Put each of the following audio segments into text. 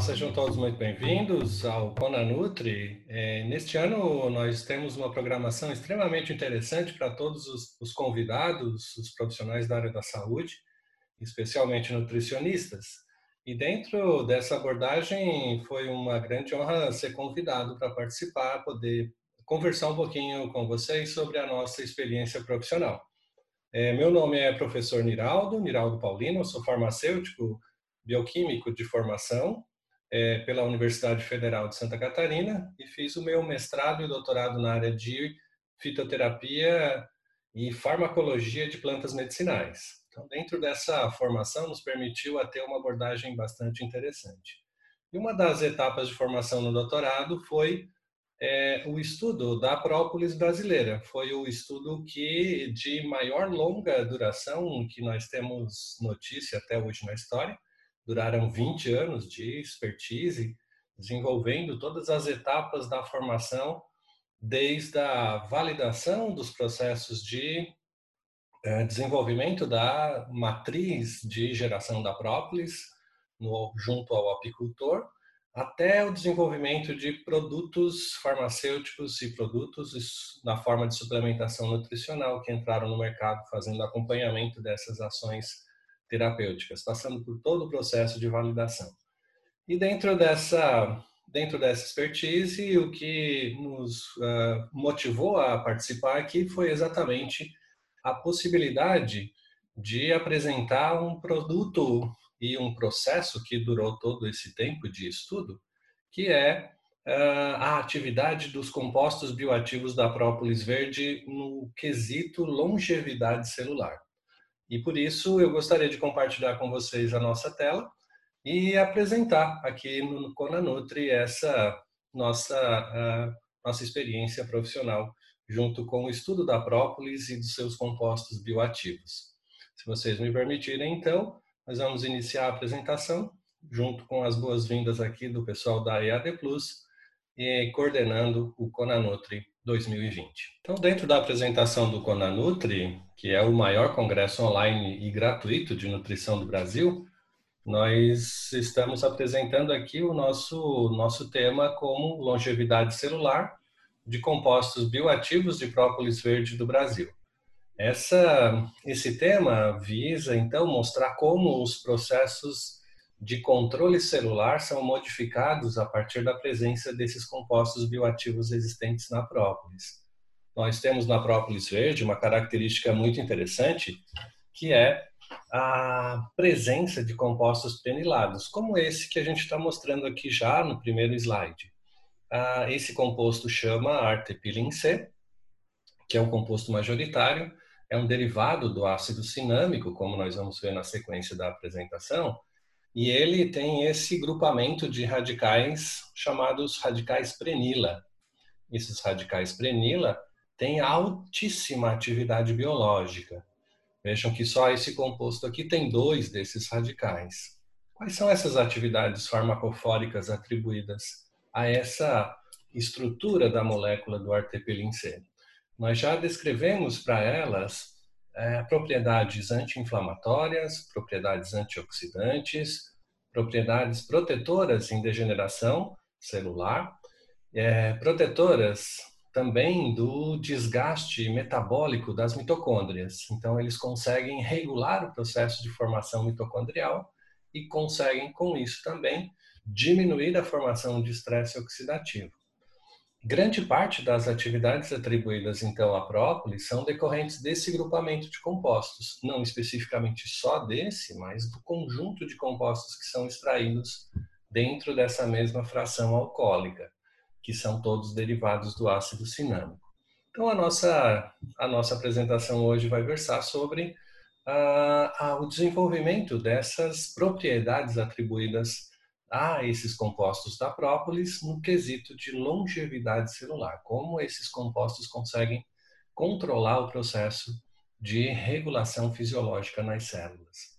Sejam todos muito bem-vindos ao Conanutri. É, neste ano, nós temos uma programação extremamente interessante para todos os, os, convidados, os profissionais da área da saúde, especialmente nutricionistas. E dentro dessa abordagem, foi uma grande honra ser convidado para participar, poder conversar um pouquinho com vocês sobre a nossa experiência profissional. É, meu nome é professor Niraldo, Niraldo Paulino, sou farmacêutico bioquímico de formação é, pela Universidade Federal de Santa Catarina e fiz o meu mestrado e doutorado na área de fitoterapia e farmacologia de plantas medicinais. Então, dentro dessa formação, nos permitiu a ter uma abordagem bastante interessante. E uma das etapas de formação no doutorado foi é, o estudo da própolis brasileira. Foi o estudo que de maior longa duração que nós temos notícia até hoje na história duraram 20 anos de expertise, desenvolvendo todas as etapas da formação, desde a validação dos processos de eh, desenvolvimento da matriz de geração da própolis no, junto ao apicultor, até o desenvolvimento de produtos farmacêuticos e produtos na forma de suplementação nutricional que entraram no mercado fazendo acompanhamento dessas ações terapêuticas, passando por todo o processo de validação. E dentro dessa dentro dessa expertise, o que nos uh, motivou a participar aqui foi exatamente a possibilidade de apresentar um produto e um processo que durou todo esse tempo de estudo, que é uh, a atividade dos compostos bioativos da própolis verde no quesito longevidade celular. E por isso eu gostaria de compartilhar com vocês a nossa tela e apresentar aqui no Conanutri essa nossa, nossa experiência profissional junto com o estudo da própolis e dos seus compostos bioativos. Se vocês me permitirem, então, nós vamos iniciar a apresentação junto com as boas-vindas aqui do pessoal da EAD Plus e coordenando o Conanutri 2020. Então, dentro da apresentação do Conanutri, que é o maior congresso online e gratuito de nutrição do Brasil, nós estamos apresentando aqui o nosso, nosso tema como longevidade celular de compostos bioativos de própolis verde do Brasil. Essa, esse tema visa, então, mostrar como os processos de controle celular são modificados a partir da presença desses compostos bioativos existentes na própolis. Nós temos na própolis verde uma característica muito interessante, que é a presença de compostos penilados, como esse que a gente está mostrando aqui já no primeiro slide. Ah, esse composto chama artepilin C, que é um composto majoritário, é um derivado do ácido cinâmico, como nós vamos ver na sequência da apresentação, e ele tem esse grupamento de radicais chamados radicais prenila. Esses radicais prenila têm altíssima atividade biológica. Vejam que só esse composto aqui tem dois desses radicais. Quais são essas atividades farmacofóricas atribuídas a essa estrutura da molécula do artepilin C? Nós já descrevemos para elas é, propriedades anti-inflamatórias, propriedades antioxidantes, propriedades protetoras em degeneração celular, é, protetoras também do desgaste metabólico das mitocôndrias. Então, eles conseguem regular o processo de formação mitocondrial e conseguem, com isso também, diminuir a formação de estresse oxidativo. Grande parte das atividades atribuídas então à própolis são decorrentes desse grupamento de compostos, não especificamente só desse, mas do conjunto de compostos que são extraídos dentro dessa mesma fração alcoólica, que são todos derivados do ácido cinâmico. Então a nossa a nossa apresentação hoje vai versar sobre uh, o desenvolvimento dessas propriedades atribuídas a esses compostos da própolis no quesito de longevidade celular, como esses compostos conseguem controlar o processo de regulação fisiológica nas células.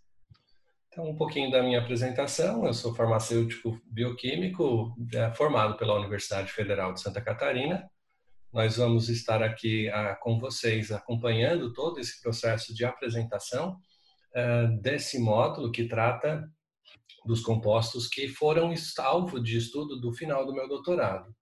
Então, um pouquinho da minha apresentação. Eu sou farmacêutico bioquímico é, formado pela Universidade Federal de Santa Catarina. Nós vamos estar aqui ah, com vocês acompanhando todo esse processo de apresentação ah, desse módulo que trata dos compostos que foram alvo de estudo do final do meu doutorado.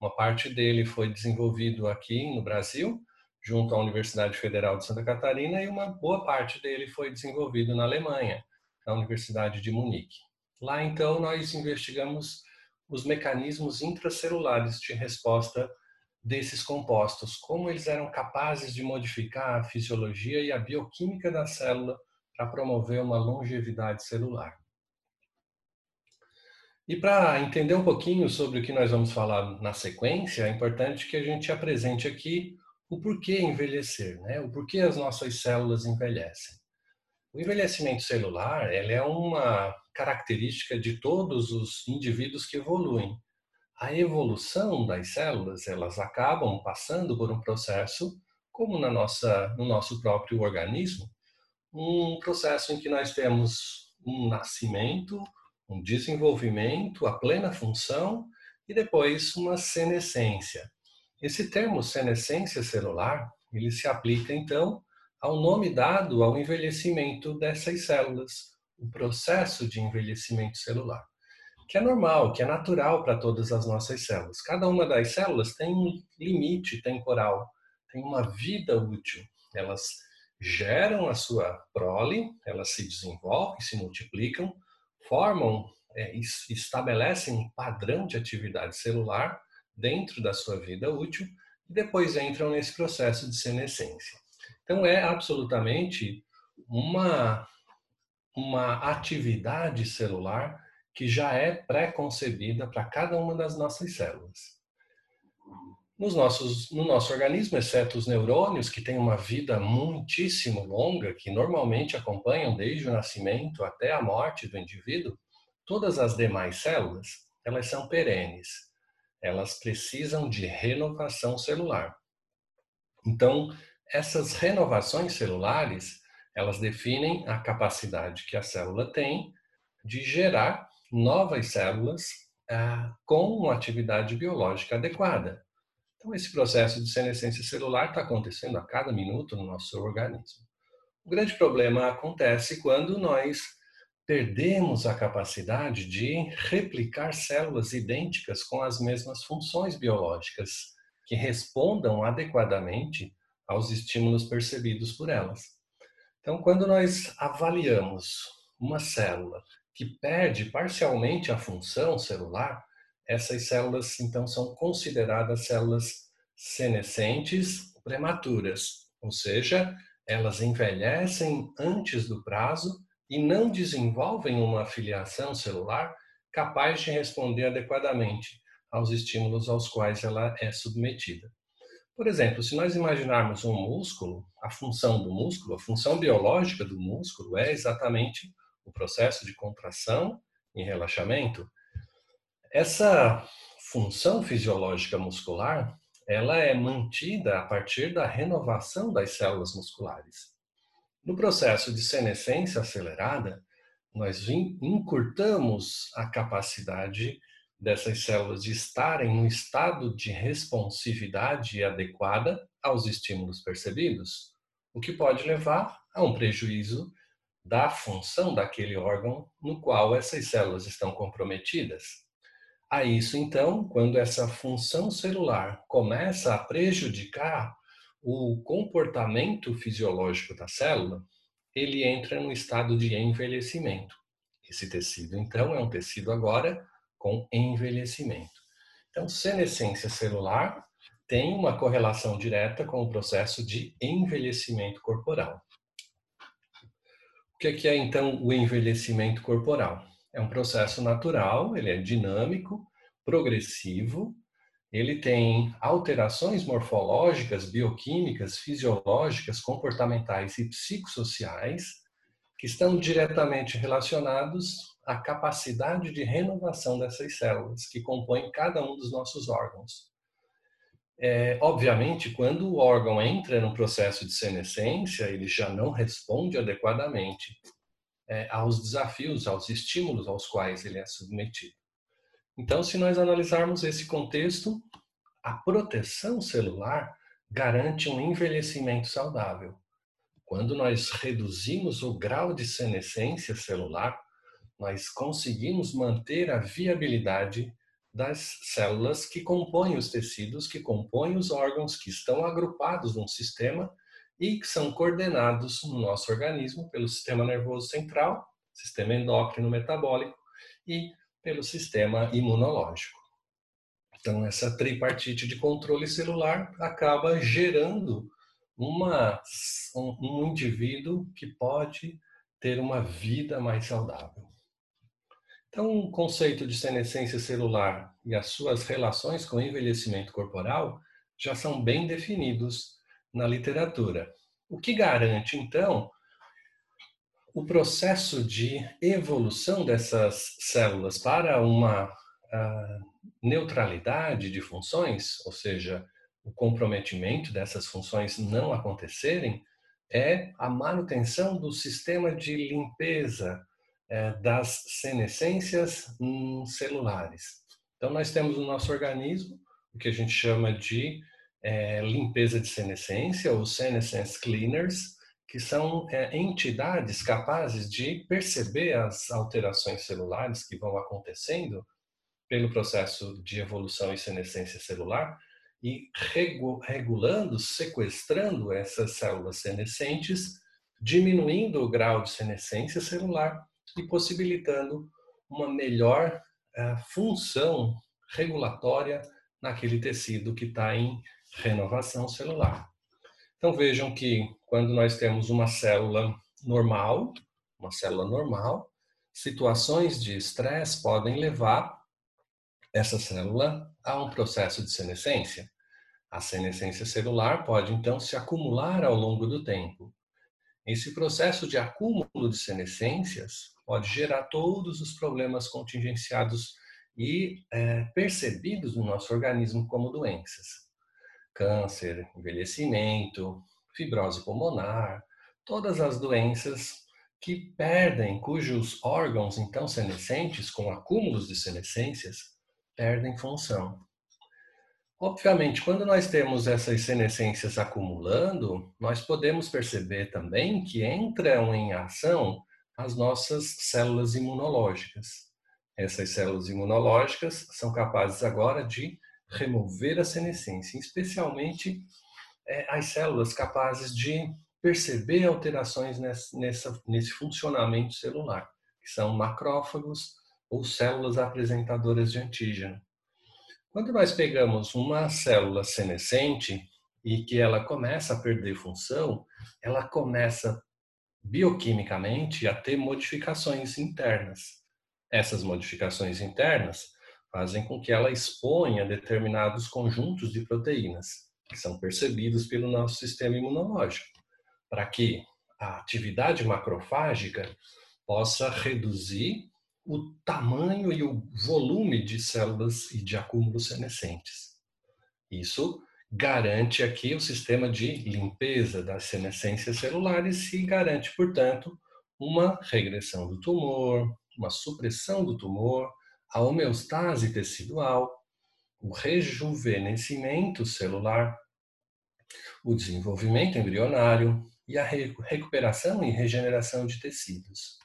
Uma parte dele foi desenvolvido aqui no Brasil, junto à Universidade Federal de Santa Catarina, e uma boa parte dele foi desenvolvido na Alemanha, na Universidade de Munique. Lá, então, nós investigamos os mecanismos intracelulares de resposta desses compostos, como eles eram capazes de modificar a fisiologia e a bioquímica da célula para promover uma longevidade celular. E para entender um pouquinho sobre o que nós vamos falar na sequência, é importante que a gente apresente aqui o porquê envelhecer, né? o porquê as nossas células envelhecem. O envelhecimento celular ele é uma característica de todos os indivíduos que evoluem. A evolução das células, elas acabam passando por um processo, como na nossa, no nosso próprio organismo, um processo em que nós temos um nascimento, um desenvolvimento, a plena função e depois uma senescência. Esse termo senescência celular, ele se aplica então ao nome dado ao envelhecimento dessas células, o processo de envelhecimento celular, que é normal, que é natural para todas as nossas células. Cada uma das células tem um limite temporal, tem uma vida útil. Elas geram a sua prole, elas se desenvolvem, se multiplicam, formam, é, estabelecem um padrão de atividade celular dentro da sua vida útil e depois entram nesse processo de senescência. Então é absolutamente uma uma atividade celular que já é pré-concebida para cada uma das nossas células. Nos nossos, no nosso organismo, exceto os neurônios, que têm uma vida muitíssimo longa, que normalmente acompanham desde o nascimento até a morte do indivíduo, todas as demais células, elas são perenes. Elas precisam de renovação celular. Então, essas renovações celulares, elas definem a capacidade que a célula tem de gerar novas células ah, com uma atividade biológica adequada. Então, esse processo de senescência celular está acontecendo a cada minuto no nosso organismo. O grande problema acontece quando nós perdemos a capacidade de replicar células idênticas com as mesmas funções biológicas, que respondam adequadamente aos estímulos percebidos por elas. Então, quando nós avaliamos uma célula que perde parcialmente a função celular, essas células então são consideradas células senescentes prematuras, ou seja, elas envelhecem antes do prazo e não desenvolvem uma filiação celular capaz de responder adequadamente aos estímulos aos quais ela é submetida. Por exemplo, se nós imaginarmos um músculo, a função do músculo, a função biológica do músculo é exatamente o processo de contração e relaxamento. Essa função fisiológica muscular, ela é mantida a partir da renovação das células musculares. No processo de senescência acelerada, nós encurtamos a capacidade dessas células de estarem no estado de responsividade adequada aos estímulos percebidos, o que pode levar a um prejuízo da função daquele órgão no qual essas células estão comprometidas. A isso, então, quando essa função celular começa a prejudicar o comportamento fisiológico da célula, ele entra no estado de envelhecimento. Esse tecido, então, é um tecido agora com envelhecimento. Então, senescência celular tem uma correlação direta com o processo de envelhecimento corporal. O que é, então, o envelhecimento corporal? É um processo natural, ele é dinâmico, progressivo, ele tem alterações morfológicas, bioquímicas, fisiológicas, comportamentais e psicossociais que estão diretamente relacionados à capacidade de renovação dessas células que compõem cada um dos nossos órgãos. É, obviamente, quando o órgão entra no processo de senescência, ele já não responde adequadamente é, aos desafios, aos estímulos aos quais ele é submetido. Então, se nós analisarmos esse contexto, a proteção celular garante um envelhecimento saudável. Quando nós reduzimos o grau de senescência celular, nós conseguimos manter a viabilidade das células que compõem os tecidos, que compõem os órgãos, que estão agrupados num sistema e que são coordenados no nosso organismo pelo sistema nervoso central, sistema endócrino metabólico e pelo sistema imunológico. Então, essa tripartite de controle celular acaba gerando uma, um, indivíduo que pode ter uma vida mais saudável. Então, o conceito de senescência celular e as suas relações com envelhecimento corporal já são bem definidos na literatura. O que garante, então, o processo de evolução dessas células para uma neutralidade de funções, ou seja, o comprometimento dessas funções não acontecerem, é a manutenção do sistema de limpeza é, das senescências celulares. Então, nós temos no nosso organismo o que a gente chama de é, limpeza de senescência, ou senescence cleaners, que são é, entidades capazes de perceber as alterações celulares que vão acontecendo pelo processo de evolução e senescência celular e regulando, sequestrando essas células senescentes, diminuindo o grau de senescência celular e possibilitando uma melhor uh, função regulatória naquele tecido que está em renovação celular. Então vejam que quando nós temos uma célula normal, uma célula normal, situações de estresse podem levar essa célula a um processo de senescência. A senescência celular pode então se acumular ao longo do tempo. Esse processo de acúmulo de senescências pode gerar todos os problemas contingenciados e é, percebidos no nosso organismo como doenças. Câncer, envelhecimento, fibrose pulmonar, todas as doenças que perdem, cujos órgãos então senescentes, com acúmulos de senescências, perdem função. Obviamente, quando nós temos essas senescências acumulando, nós podemos perceber também que entram em ação as nossas células imunológicas. Essas células imunológicas são capazes agora de remover a senescência, especialmente é, as células capazes de perceber alterações nessa, nessa, nesse funcionamento celular, que são macrófagos ou células apresentadoras de antígeno. Quando nós pegamos uma célula senescente e que ela começa a perder função, ela começa bioquimicamente a ter modificações internas. Essas modificações internas fazem com que ela exponha determinados conjuntos de proteínas que são percebidos pelo nosso sistema imunológico, para que a atividade macrofágica possa reduzir o tamanho e o volume de células e de acúmulos senescentes. Isso garante aqui o sistema de limpeza das senescências celulares e garante, portanto, uma regressão do tumor, uma supressão do tumor, a homeostase tecidual, o rejuvenescimento celular, o desenvolvimento embrionário e a recuperação e regeneração de tecidos.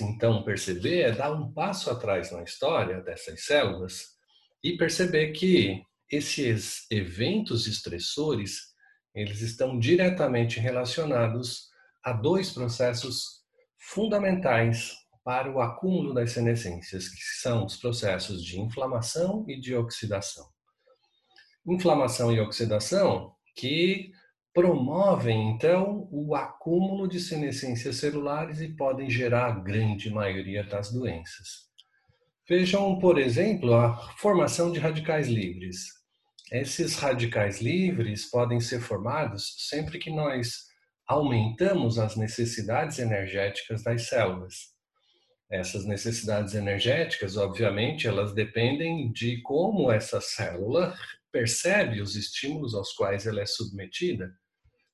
Então perceber é dar um passo atrás na história dessas células e perceber que esses eventos estressores eles estão diretamente relacionados a dois processos fundamentais para o acúmulo das senescências, que são os processos de inflamação e de oxidação. Inflamação e oxidação que promovem, então, o acúmulo de senescências celulares e podem gerar a grande maioria das doenças. Vejam, por exemplo, a formação de radicais livres. Esses radicais livres podem ser formados sempre que nós aumentamos as necessidades energéticas das células. Essas necessidades energéticas, obviamente, elas dependem de como essa célula percebe os estímulos aos quais ela é submetida.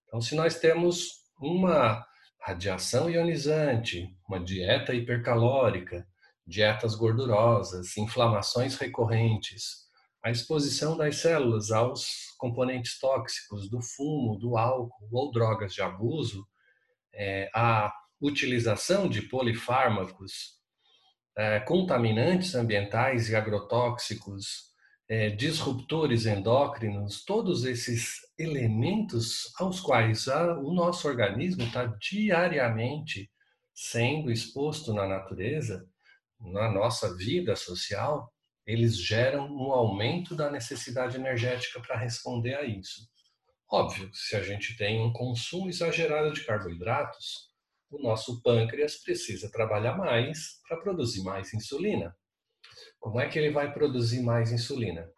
Então, se nós temos uma radiação ionizante, uma dieta hipercalórica, dietas gordurosas, inflamações recorrentes, a exposição das células aos componentes tóxicos do fumo, do álcool ou drogas de abuso, é, a utilização de polifármacos, é, contaminantes ambientais e agrotóxicos, é, disruptores endócrinos, todos esses elementos aos quais a, o nosso organismo está diariamente sendo exposto na natureza, na nossa vida social, eles geram um aumento da necessidade energética para responder a isso. Óbvio, se a gente tem um consumo exagerado de carboidratos, o nosso pâncreas precisa trabalhar mais para produzir mais insulina. Como é que ele vai produzir mais insulina?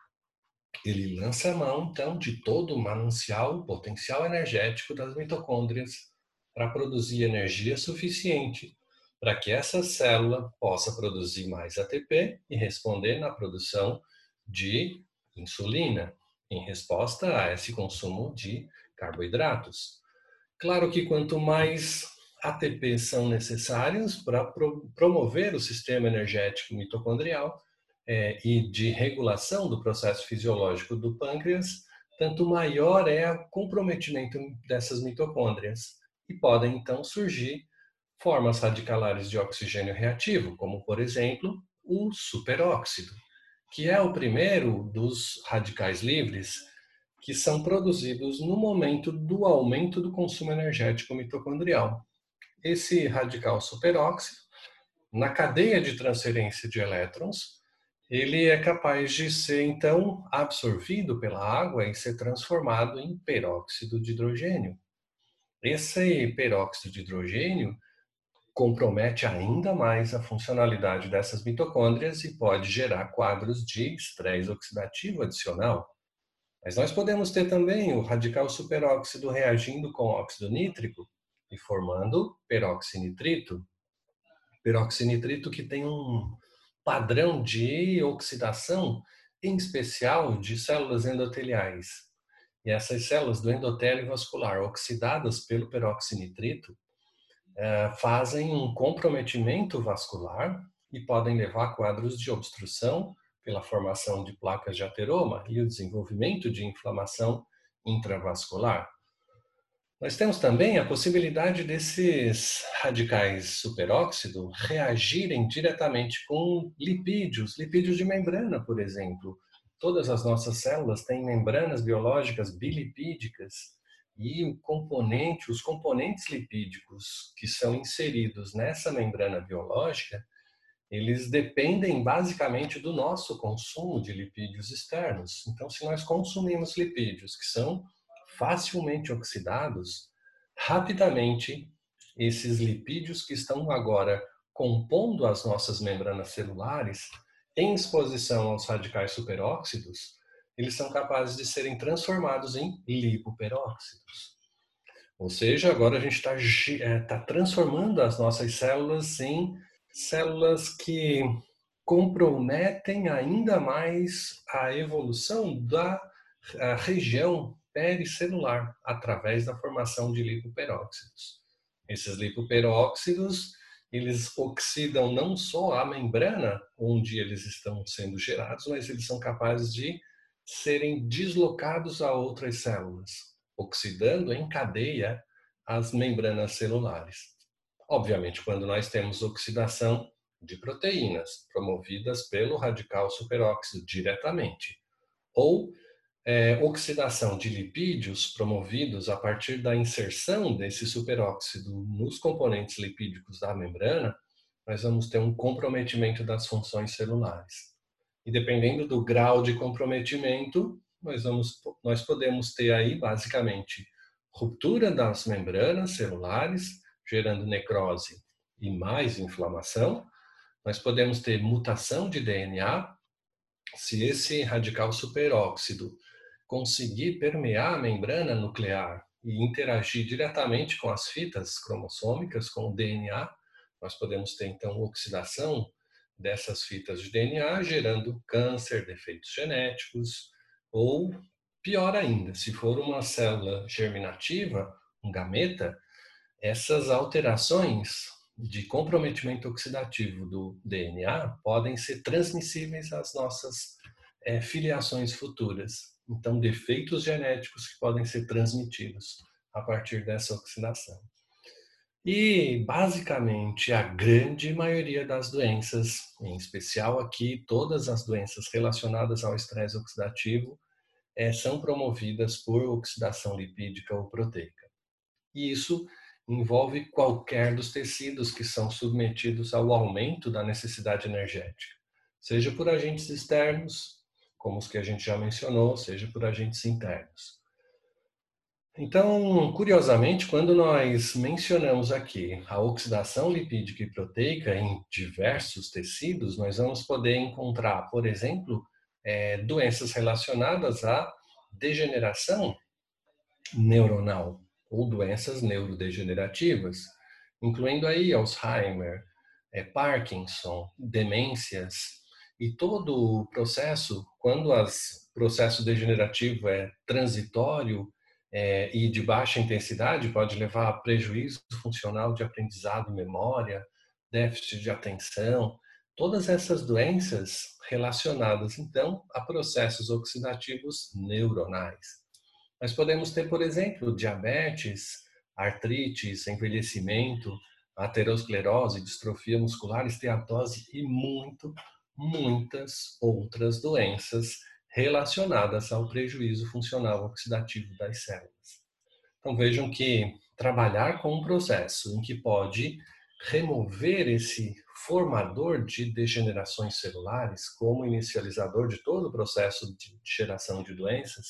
Ele lança a mão, então, de todo o manancial, potencial energético das mitocôndrias para produzir energia suficiente para que essa célula possa produzir mais ATP e responder na produção de insulina, em resposta a esse consumo de carboidratos. Claro que quanto mais ATP são necessários para pro promover o sistema energético mitocondrial é, e de regulação do processo fisiológico do pâncreas, tanto maior é o comprometimento dessas mitocôndrias e podem então surgir formas radicalares de oxigênio reativo, como por exemplo o superóxido, que é o primeiro dos radicais livres que são produzidos no momento do aumento do consumo energético mitocondrial. Esse radical superóxido, na cadeia de transferência de elétrons, ele é capaz de ser então absorvido pela água e ser transformado em peróxido de hidrogênio. Esse peróxido de hidrogênio compromete ainda mais a funcionalidade dessas mitocôndrias e pode gerar quadros de estresse oxidativo adicional. Mas nós podemos ter também o radical superóxido reagindo com óxido nítrico e formando peroxinitrito. Peroxinitrito que tem um padrão de oxidação, em especial de células endoteliais. E essas células do endotélio vascular oxidadas pelo peroxinitrito é, fazem um comprometimento vascular e podem levar a quadros de obstrução pela formação de placas de ateroma e o desenvolvimento de inflamação intravascular. Nós temos também a possibilidade desses radicais superóxido reagirem diretamente com lipídios, lipídios de membrana, por exemplo. Todas as nossas células têm membranas biológicas bilipídicas e o componente, os componentes lipídicos que são inseridos nessa membrana biológica, eles dependem basicamente do nosso consumo de lipídios externos. Então, se nós consumimos lipídios que são facilmente oxidados, rapidamente esses lipídios que estão agora compondo as nossas membranas celulares, em exposição aos radicais superóxidos, eles são capazes de serem transformados em lipoperóxidos. Ou seja, agora a gente está é, tá transformando as nossas células em células que comprometem ainda mais a evolução da a região pericelular através da formação de lipoperóxidos. Esses lipoperóxidos, eles oxidam não só a membrana onde eles estão sendo gerados, mas eles são capazes de serem deslocados a outras células, oxidando em cadeia as membranas celulares. Obviamente, quando nós temos oxidação de proteínas promovidas pelo radical superóxido diretamente, ou é, oxidação de lipídios promovidos a partir da inserção desse superóxido nos componentes lipídicos da membrana, nós vamos ter um comprometimento das funções celulares. E dependendo do grau de comprometimento, nós, vamos, nós podemos ter aí, basicamente, ruptura das membranas celulares, gerando necrose e mais inflamação. Nós podemos ter mutação de DNA, se esse radical superóxido conseguir permear a membrana nuclear e interagir diretamente com as fitas cromossômicas, com o DNA, nós podemos ter então oxidação dessas fitas de DNA, gerando câncer, defeitos genéticos, ou pior ainda, se for uma célula germinativa, um gameta, essas alterações de comprometimento oxidativo do DNA podem ser transmissíveis às nossas é, filiações futuras. Então, defeitos genéticos que podem ser transmitidos a partir dessa oxidação. E, basicamente, a grande maioria das doenças, em especial aqui, todas as doenças relacionadas ao estresse oxidativo, é, são promovidas por oxidação lipídica ou proteica. E isso envolve qualquer dos tecidos que são submetidos ao aumento da necessidade energética, seja por agentes externos, como os que a gente já mencionou, seja por agentes internos. Então, curiosamente, quando nós mencionamos aqui a oxidação lipídica e proteica em diversos tecidos, nós vamos poder encontrar, por exemplo, é, doenças relacionadas à degeneração neuronal ou doenças neurodegenerativas, incluindo aí Alzheimer, é, Parkinson, demências e todo o processo, quando o processo degenerativo é transitório é, e de baixa intensidade, pode levar a prejuízo funcional de aprendizado, memória, déficit de atenção, todas essas doenças relacionadas então a processos oxidativos neuronais. Nós podemos ter, por exemplo, diabetes, artrites, envelhecimento, aterosclerose, distrofia muscular, esteatose e muito, muitas outras doenças relacionadas ao prejuízo funcional oxidativo das células. Então vejam que trabalhar com um processo em que pode remover esse formador de degenerações celulares como inicializador de todo o processo de geração de doenças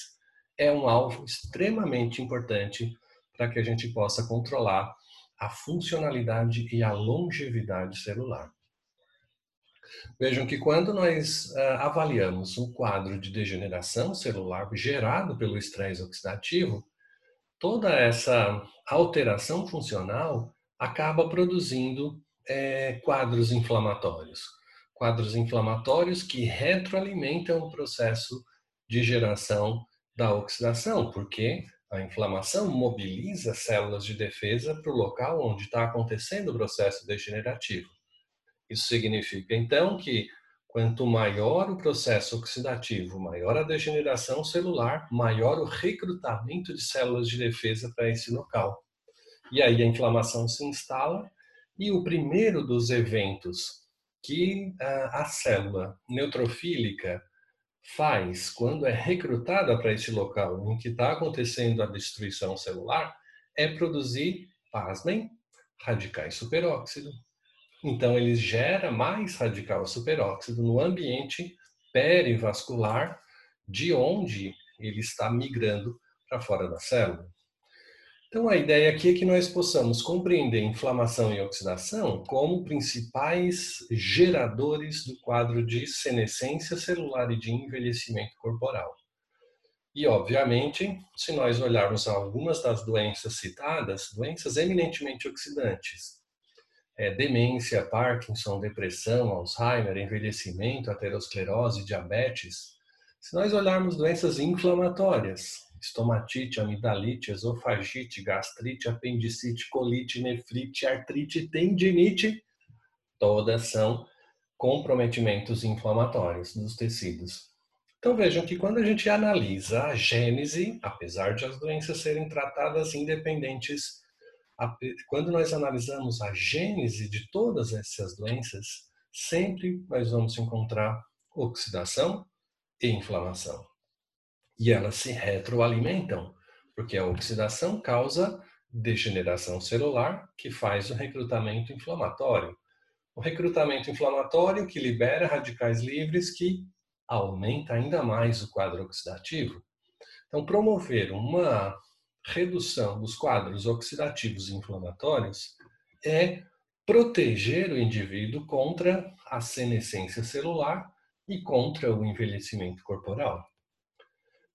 é um alvo extremamente importante para que a gente possa controlar a funcionalidade e a longevidade celular. Vejam que quando nós uh, avaliamos um quadro de degeneração celular gerado pelo estresse oxidativo, toda essa alteração funcional acaba produzindo é, quadros inflamatórios. Quadros inflamatórios que retroalimentam o processo de geração da oxidação, porque a inflamação mobiliza células de defesa para o local onde está acontecendo o processo degenerativo. Isso significa, então, que quanto maior o processo oxidativo, maior a degeneração celular, maior o recrutamento de células de defesa para esse local. E aí a inflamação se instala e o primeiro dos eventos que a célula neutrofílica faz quando é recrutada para esse local em que está acontecendo a destruição celular é produzir, pasmem, radicais superóxido. Então, ele gera mais radical superóxido no ambiente perivascular, de onde ele está migrando para fora da célula. Então, a ideia aqui é que nós possamos compreender inflamação e oxidação como principais geradores do quadro de senescência celular e de envelhecimento corporal. E, obviamente, se nós olharmos algumas das doenças citadas, doenças eminentemente oxidantes, é, demência, Parkinson, depressão, Alzheimer, envelhecimento, aterosclerose, diabetes. Se nós olharmos doenças inflamatórias, estomatite, amidalite, esofagite, gastrite, apendicite, colite, nefrite, artrite, tendinite, todas são comprometimentos inflamatórios dos tecidos. Então vejam que quando a gente analisa a gênese, apesar de as doenças serem tratadas independentes quando nós analisamos a gênese de todas essas doenças, sempre nós vamos encontrar oxidação e inflamação. E elas se retroalimentam, porque a oxidação causa degeneração celular, que faz o recrutamento inflamatório. O recrutamento inflamatório que libera radicais livres que aumenta ainda mais o quadro oxidativo. Então, promover uma redução dos quadros oxidativos e inflamatórios é proteger o indivíduo contra a senescência celular e contra o envelhecimento corporal.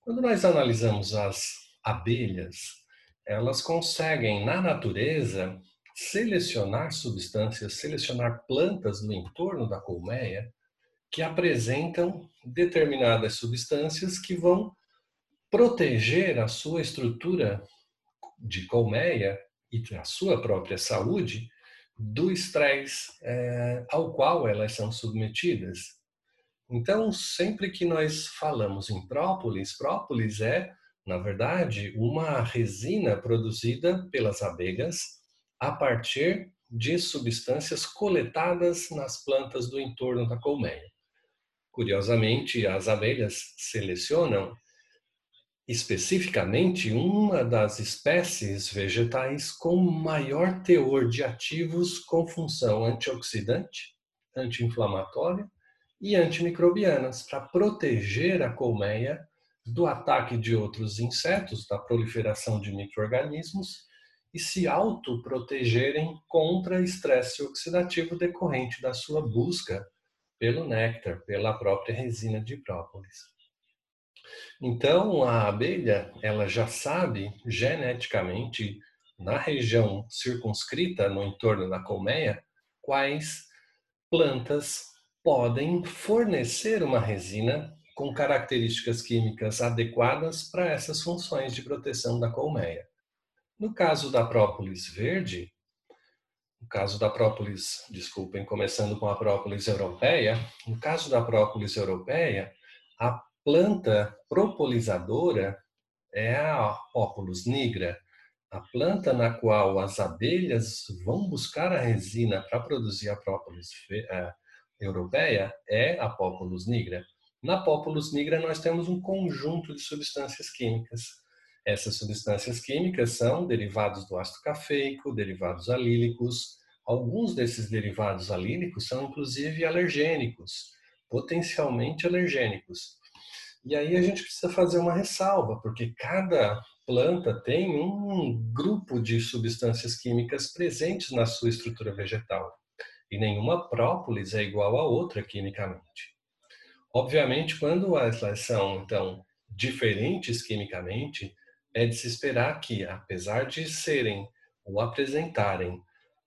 Quando nós analisamos as abelhas, elas conseguem, na natureza, selecionar substâncias, selecionar plantas no entorno da colmeia que apresentam determinadas substâncias que vão proteger a sua estrutura de colmeia e a sua própria saúde do estresse é, ao qual elas são submetidas. Então, sempre que nós falamos em própolis, própolis é, na verdade, uma resina produzida pelas abelhas a partir de substâncias coletadas nas plantas do entorno da colmeia. Curiosamente, as abelhas selecionam especificamente uma das espécies vegetais com maior teor de ativos com função antioxidante, anti-inflamatória e antimicrobianas para proteger a colmeia do ataque de outros insetos, da proliferação de microrganismos e se autoprotegerem contra estresse oxidativo decorrente da sua busca pelo néctar, pela própria resina de própolis. Então, a abelha, ela já sabe geneticamente, na região circunscrita no entorno da colmeia, quais plantas podem fornecer uma resina com características químicas adequadas para essas funções de proteção da colmeia. No caso da própolis verde, no caso da própolis, desculpem, começando com a própolis europeia, no caso da própolis europeia, a planta propolizadora é a Populus nigra, a planta na qual as abelhas vão buscar a resina para produzir a própolis uh, europeia é a Populus nigra. Na Populus nigra nós temos um conjunto de substâncias químicas essas substâncias químicas são derivados do ácido cafeico, derivados alílicos. Alguns desses derivados alílicos são inclusive alergênicos, potencialmente alergênicos. E aí a gente precisa fazer uma ressalva, porque cada planta tem um grupo de substâncias químicas presentes na sua estrutura vegetal. E nenhuma própolis é igual a outra quimicamente. Obviamente, quando elas são, então, diferentes quimicamente, é de se esperar que, apesar de serem ou apresentarem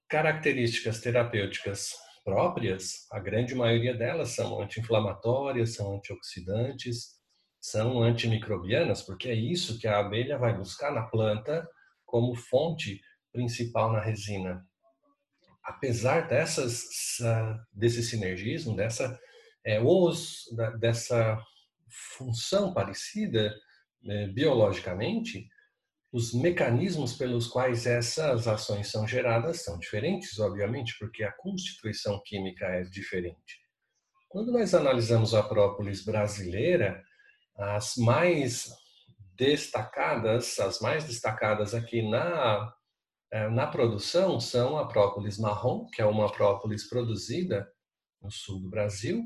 características terapêuticas próprias, a grande maioria delas são anti-inflamatórias, são antioxidantes, são antimicrobianas, porque é isso que a abelha vai buscar na planta como fonte principal na resina. Apesar dessas desse sinergismo, dessa é, os, dessa função parecida, né, biologicamente, os mecanismos pelos quais essas ações são geradas são diferentes, obviamente, porque a constituição química é diferente. Quando nós analisamos a própolis brasileira, as mais destacadas, as mais destacadas aqui na eh, na produção são a própolis marrom, que é uma própolis produzida no sul do Brasil,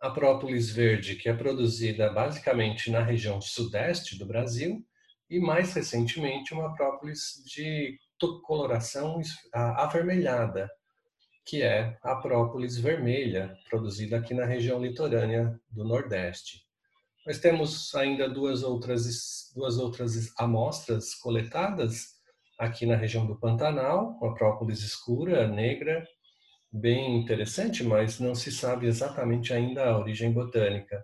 a própolis verde, que é produzida basicamente na região sudeste do Brasil, e mais recentemente uma própolis de coloração avermelhada, que é a própolis vermelha, produzida aqui na região litorânea do Nordeste. Nós temos ainda duas outras, duas outras amostras coletadas aqui na região do Pantanal, uma própolis escura, negra, bem interessante, mas não se sabe exatamente ainda a origem botânica.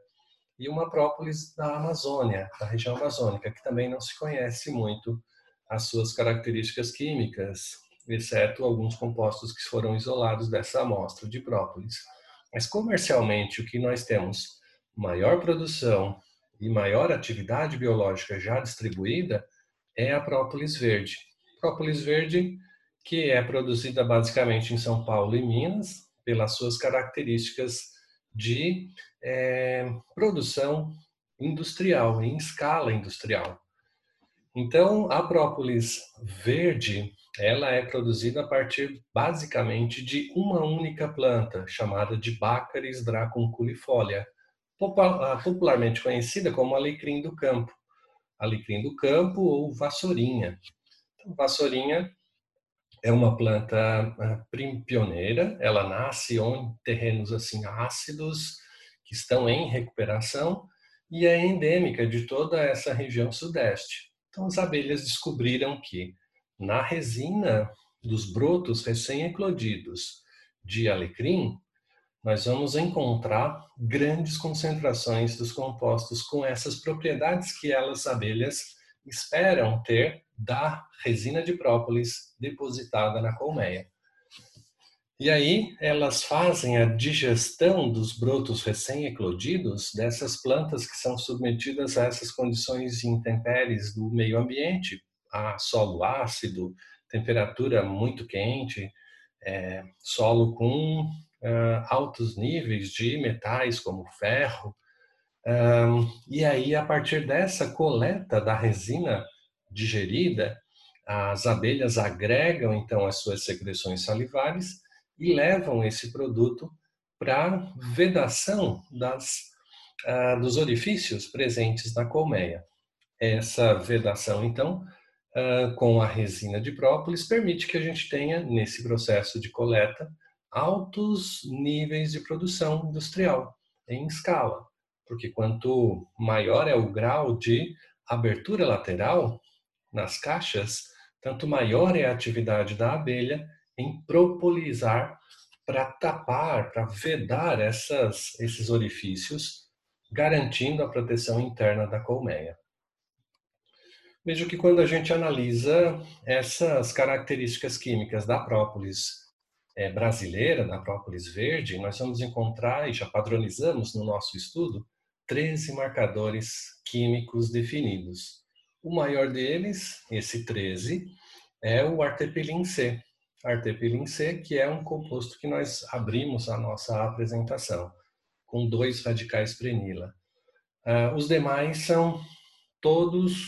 E uma própolis da Amazônia, da região amazônica, que também não se conhece muito as suas características químicas, exceto alguns compostos que foram isolados dessa amostra de própolis. Mas comercialmente, o que nós temos maior produção e maior atividade biológica já distribuída é a própolis verde. Própolis verde que é produzida basicamente em São Paulo e Minas, pelas suas características de é, produção industrial, em escala industrial. Então, a própolis verde, ela é produzida a partir basicamente de uma única planta, chamada de Baccharis dracunculifolia, popularmente conhecida como alecrim do campo. Alecrim do campo ou vassourinha. Então, vassourinha é uma planta ah, pioneira, ela nasce em terrenos assim ácidos que estão em recuperação e é endêmica de toda essa região sudeste. Então as abelhas descobriram que na resina dos brotos recém-eclodidos de alecrim, nós vamos encontrar grandes concentrações dos compostos com essas propriedades que elas abelhas esperam ter da resina de própolis depositada na colmeia. E aí elas fazem a digestão dos brotos recém-eclodidos dessas plantas que são submetidas a essas condições intempéries do meio ambiente, a solo ácido, temperatura muito quente, é, solo com uh, altos níveis de metais como ferro. E aí, a partir dessa coleta da resina digerida, as abelhas agregam então as suas secreções salivares e levam esse produto para vedação das, uh, dos orifícios presentes na colmeia. Essa vedação, então, uh, com a resina de própolis, permite que a gente tenha, nesse processo de coleta, altos níveis de produção industrial em escala, porque quanto maior é o grau de abertura lateral nas caixas, tanto maior é a atividade da abelha em propolizar para tapar, para vedar essas, esses orifícios, garantindo a proteção interna da colmeia. Veja que quando a gente analisa essas características químicas da própolis é, brasileira, da própolis verde, nós vamos encontrar, e já padronizamos no nosso estudo, 13 marcadores químicos definidos. O maior deles, esse 13, é o artepilin C, artepilin C, que é um composto que nós abrimos a nossa apresentação, com dois radicais prenila. Uh, os demais são todos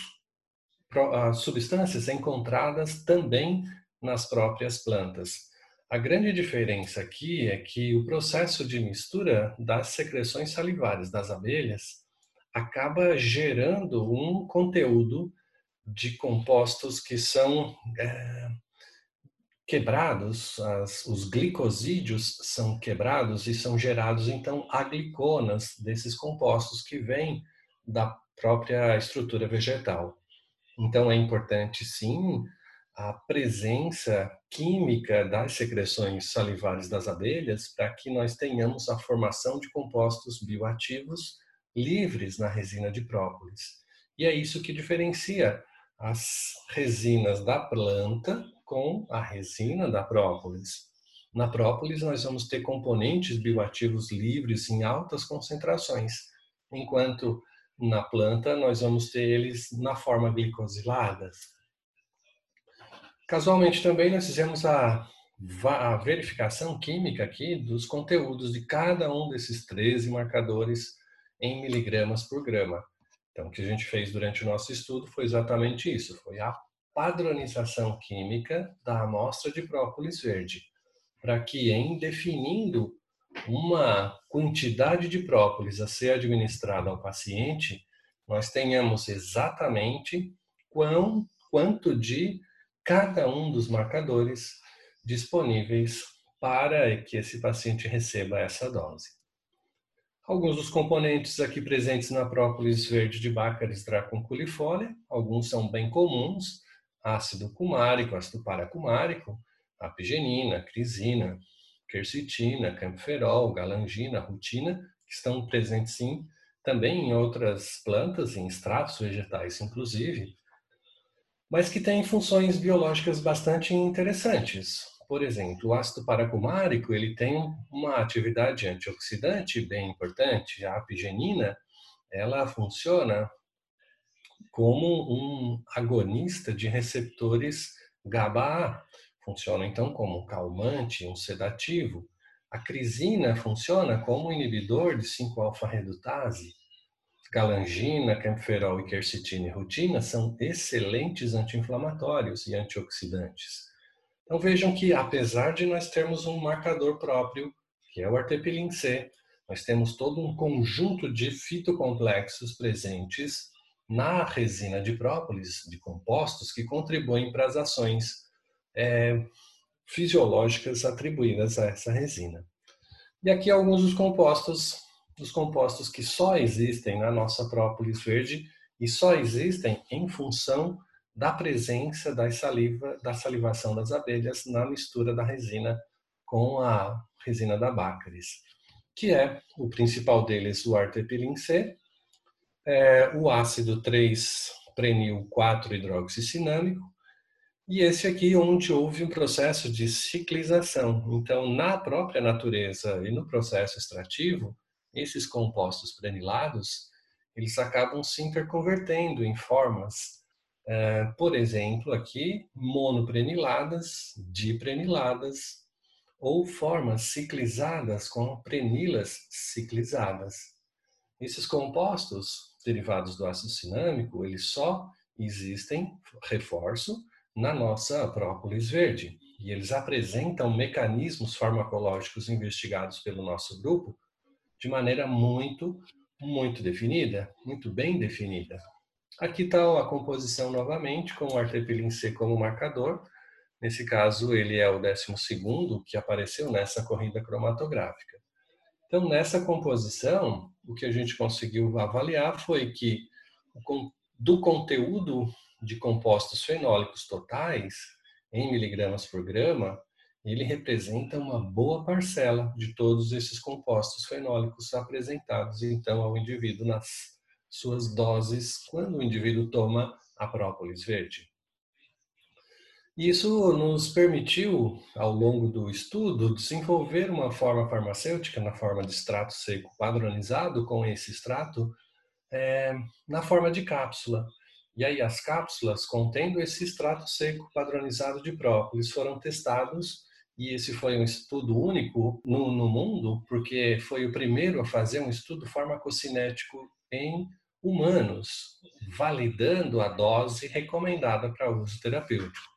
uh, substâncias encontradas também nas próprias plantas. A grande diferença aqui é que o processo de mistura das secreções salivares das abelhas acaba gerando um conteúdo de compostos que são é, quebrados, as, os glicosídeos são quebrados e são gerados então agliconas desses compostos que vêm da própria estrutura vegetal. Então é importante sim a presença química das secreções salivares das abelhas para que nós tenhamos a formação de compostos bioativos livres na resina de própolis. E é isso que diferencia as resinas da planta com a resina da própolis. Na própolis, nós vamos ter componentes bioativos livres em altas concentrações, enquanto na planta nós vamos ter eles na forma glicosiladas. Casualmente também nós fizemos a, a verificação química aqui dos conteúdos de cada um desses 13 marcadores em miligramas por grama. Então, o que a gente fez durante o nosso estudo foi exatamente isso, foi a padronização química da amostra de própolis verde, para que em definindo uma quantidade de própolis a ser administrada ao paciente, nós tenhamos exatamente quão, quanto de cada um dos marcadores disponíveis para que esse paciente receba essa dose. Alguns dos componentes aqui presentes na própolis verde de Baccharis dracunculifolia, alguns são bem comuns, ácido cumárico, ácido paracumárico, apigenina, crisina, quercetina, camferol, galangina, rutina, que estão presentes sim também em outras plantas, em extratos vegetais inclusive, mas que têm funções biológicas bastante interessantes. Por exemplo, o ácido paracumárico ele tem uma atividade antioxidante bem importante. A apigenina ela funciona como um agonista de receptores GABA-A. Funciona então como um calmante, um sedativo. A crisina funciona como inibidor de 5-alfa-redutase. Galangina, camferol e quercetina e rutina são excelentes anti-inflamatórios e antioxidantes. Então vejam que apesar de nós termos um marcador próprio, que é o artepilin C, nós temos todo um conjunto de fitocomplexos presentes na resina de própolis, de compostos que contribuem para as ações é, fisiológicas atribuídas a essa resina. E aqui alguns dos compostos, dos compostos que só existem na nossa própolis verde e só existem em função da presença da saliva, da salivação das abelhas na mistura da resina com a resina da Baccharis, que é o principal deles o artepilin C, é, o ácido 3-prenil 4-hidroxicinâmico, e esse aqui onde houve um processo de ciclização. Então, na própria natureza e no processo extrativo, esses compostos prenilados, eles acabam se interconvertendo em formas Uh, por exemplo, aqui, monopreniladas, dipreniladas, ou formas ciclizadas com prenilas ciclizadas. Esses compostos derivados do ácido cinâmico, eles só existem, reforço, na nossa própolis verde. E eles apresentam mecanismos farmacológicos investigados pelo nosso grupo de maneira muito, muito definida, muito bem definida. Aqui está a composição novamente, com o artepilin C como marcador. Nesse caso, ele é o 12 que apareceu nessa corrida cromatográfica. Então, nessa composição, o que a gente conseguiu avaliar foi que do conteúdo de compostos fenólicos totais, em miligramas por grama, ele representa uma boa parcela de todos esses compostos fenólicos apresentados então ao indivíduo nas suas doses quando o indivíduo toma a própolis verde. Isso nos permitiu, ao longo do estudo, desenvolver uma forma farmacêutica na forma de extrato seco padronizado com esse extrato é, na forma de cápsula. E aí as cápsulas contendo esse extrato seco padronizado de própolis foram testados e esse foi um estudo único no, no mundo, porque foi o primeiro a fazer um estudo farmacocinético em humanos, validando a dose recomendada para uso terapêutico.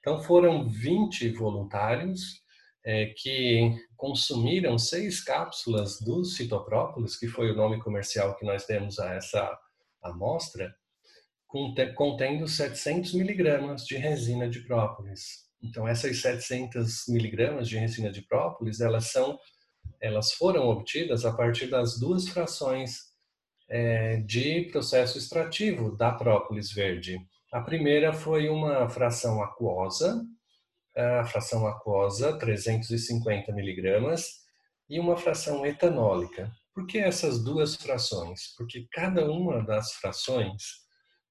Então foram 20 voluntários é, que consumiram seis cápsulas do citoprópolis, que foi o nome comercial que nós demos a essa amostra, contendo 700 miligramas de resina de própolis. Então, essas 700 miligramas de resina de própolis, elas são, elas foram obtidas a partir das duas frações é, de processo extrativo da própolis verde. A primeira foi uma fração aquosa, a fração aquosa 350 miligramas e uma fração etanólica. Por que essas duas frações? Porque cada uma das frações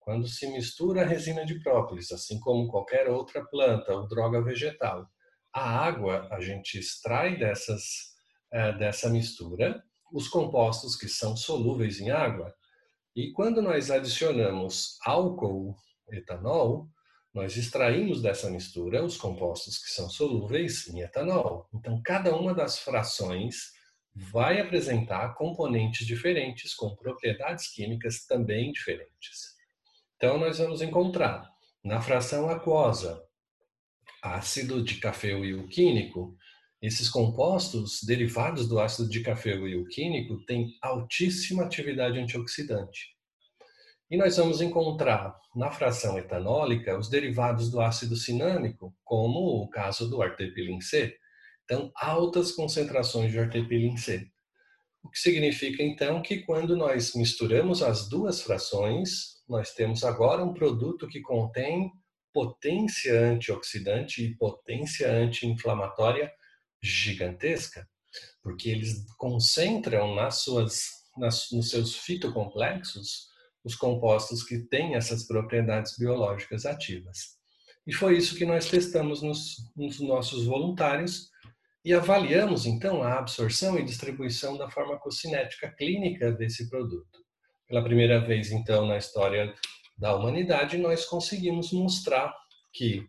quando se mistura a resina de própolis, assim como qualquer outra planta ou droga vegetal, a água a gente extrai dessas, é, dessa mistura os compostos que são solúveis em água. E quando nós adicionamos álcool, etanol, nós extraímos dessa mistura os compostos que são solúveis em etanol. Então, cada uma das frações vai apresentar componentes diferentes com propriedades químicas também diferentes. Então, nós vamos encontrar na fração aquosa ácido dicafeoilquínico. Esses compostos derivados do ácido dicafeoilquínico têm altíssima atividade antioxidante. E nós vamos encontrar na fração etanólica os derivados do ácido cinâmico, como o caso do artepilin C. Então, altas concentrações de artepilin C. O que significa então que quando nós misturamos as duas frações, nós temos agora um produto que contém potência antioxidante e potência anti-inflamatória gigantesca, porque eles concentram nas suas, nas, nos seus fitocomplexos os compostos que têm essas propriedades biológicas ativas. E foi isso que nós testamos nos, nos nossos voluntários e avaliamos então a absorção e distribuição da farmacocinética clínica desse produto. Pela primeira vez, então, na história da humanidade, nós conseguimos mostrar que,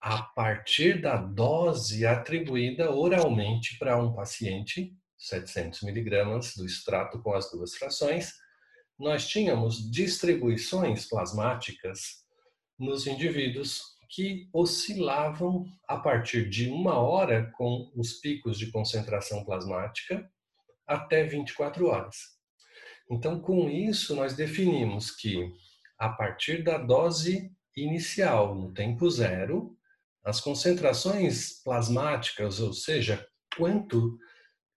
a partir da dose atribuída oralmente para um paciente, 700 miligramas do extrato com as duas frações, nós tínhamos distribuições plasmáticas nos indivíduos que oscilavam a partir de uma hora com os picos de concentração plasmática até 24 horas. Então, com isso, nós definimos que, a partir da dose inicial, no tempo zero, as concentrações plasmáticas, ou seja, quanto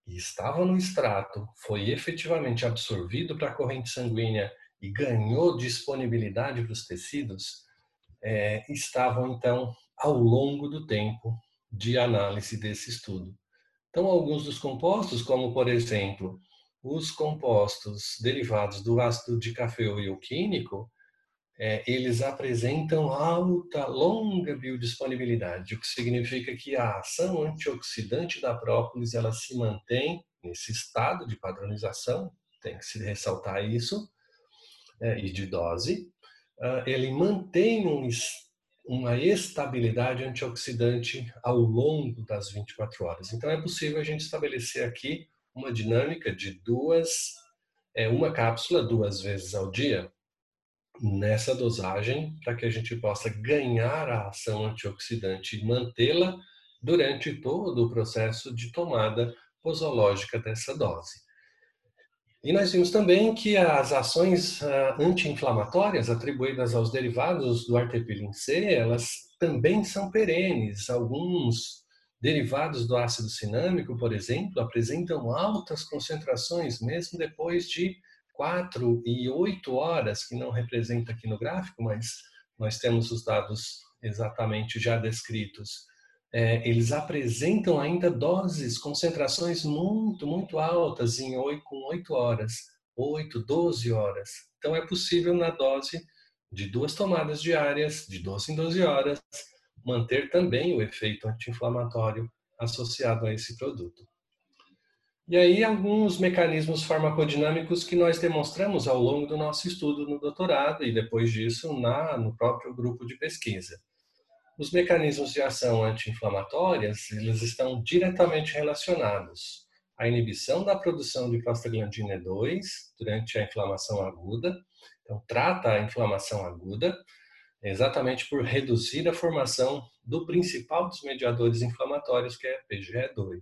estava no extrato, foi efetivamente absorvido para a corrente sanguínea e ganhou disponibilidade para os tecidos, é, estavam então ao longo do tempo de análise desse estudo. Então, alguns dos compostos, como por exemplo os compostos derivados do ácido dicafeoilquínico, é, eles apresentam alta, longa biodisponibilidade, o que significa que a ação antioxidante da própolis ela se mantém nesse estado de padronização, tem que se ressaltar isso, é, e de dose, ah, ele mantém um, uma estabilidade antioxidante ao longo das 24 horas. Então é possível a gente estabelecer aqui uma dinâmica de duas, é, uma cápsula duas vezes ao dia nessa dosagem para que a gente possa ganhar a ação antioxidante e mantê-la durante todo o processo de tomada posológica dessa dose. E nós vimos também que as ações uh, anti-inflamatórias atribuídas aos derivados do artepilin C, elas também são perenes. Alguns derivados do ácido cinâmico, por exemplo, apresentam altas concentrações mesmo depois de 4 e 8 horas, que não representa aqui no gráfico, mas nós temos os dados exatamente já descritos é, eles apresentam ainda doses, concentrações muito, muito altas em 8, com 8 horas, 8, 12 horas. Então é possível na dose de duas tomadas diárias, de 12 em 12 horas, manter também o efeito anti-inflamatório associado a esse produto. E aí alguns mecanismos farmacodinâmicos que nós demonstramos ao longo do nosso estudo no doutorado e depois disso na no próprio grupo de pesquisa. Os mecanismos de ação anti-inflamatórias, eles estão diretamente relacionados à inibição da produção de prostaglandina 2 durante a inflamação aguda. Então, trata a inflamação aguda exatamente por reduzir a formação do principal dos mediadores inflamatórios, que é PGE2.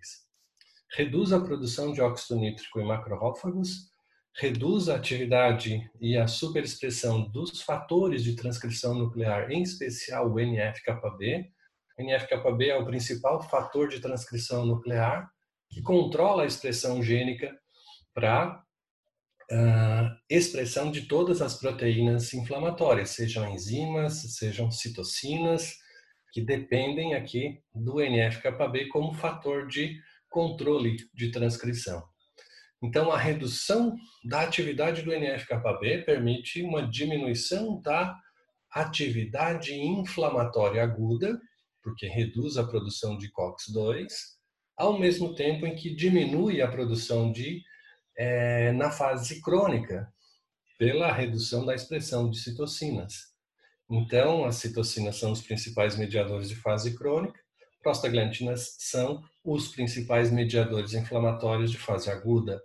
Reduz a produção de óxido nítrico em macrófagos reduz a atividade e a superexpressão dos fatores de transcrição nuclear, em especial o NF-κB. NF-κB é o principal fator de transcrição nuclear que controla a expressão gênica para uh, expressão de todas as proteínas inflamatórias, sejam enzimas, sejam citocinas, que dependem aqui do NF-κB como fator de controle de transcrição. Então, a redução da atividade do NF-κB permite uma diminuição da atividade inflamatória aguda, porque reduz a produção de COX-2, ao mesmo tempo em que diminui a produção de é, na fase crônica, pela redução da expressão de citocinas. Então, as citocinas são os principais mediadores de fase crônica, prostaglandinas são os principais mediadores inflamatórios de fase aguda.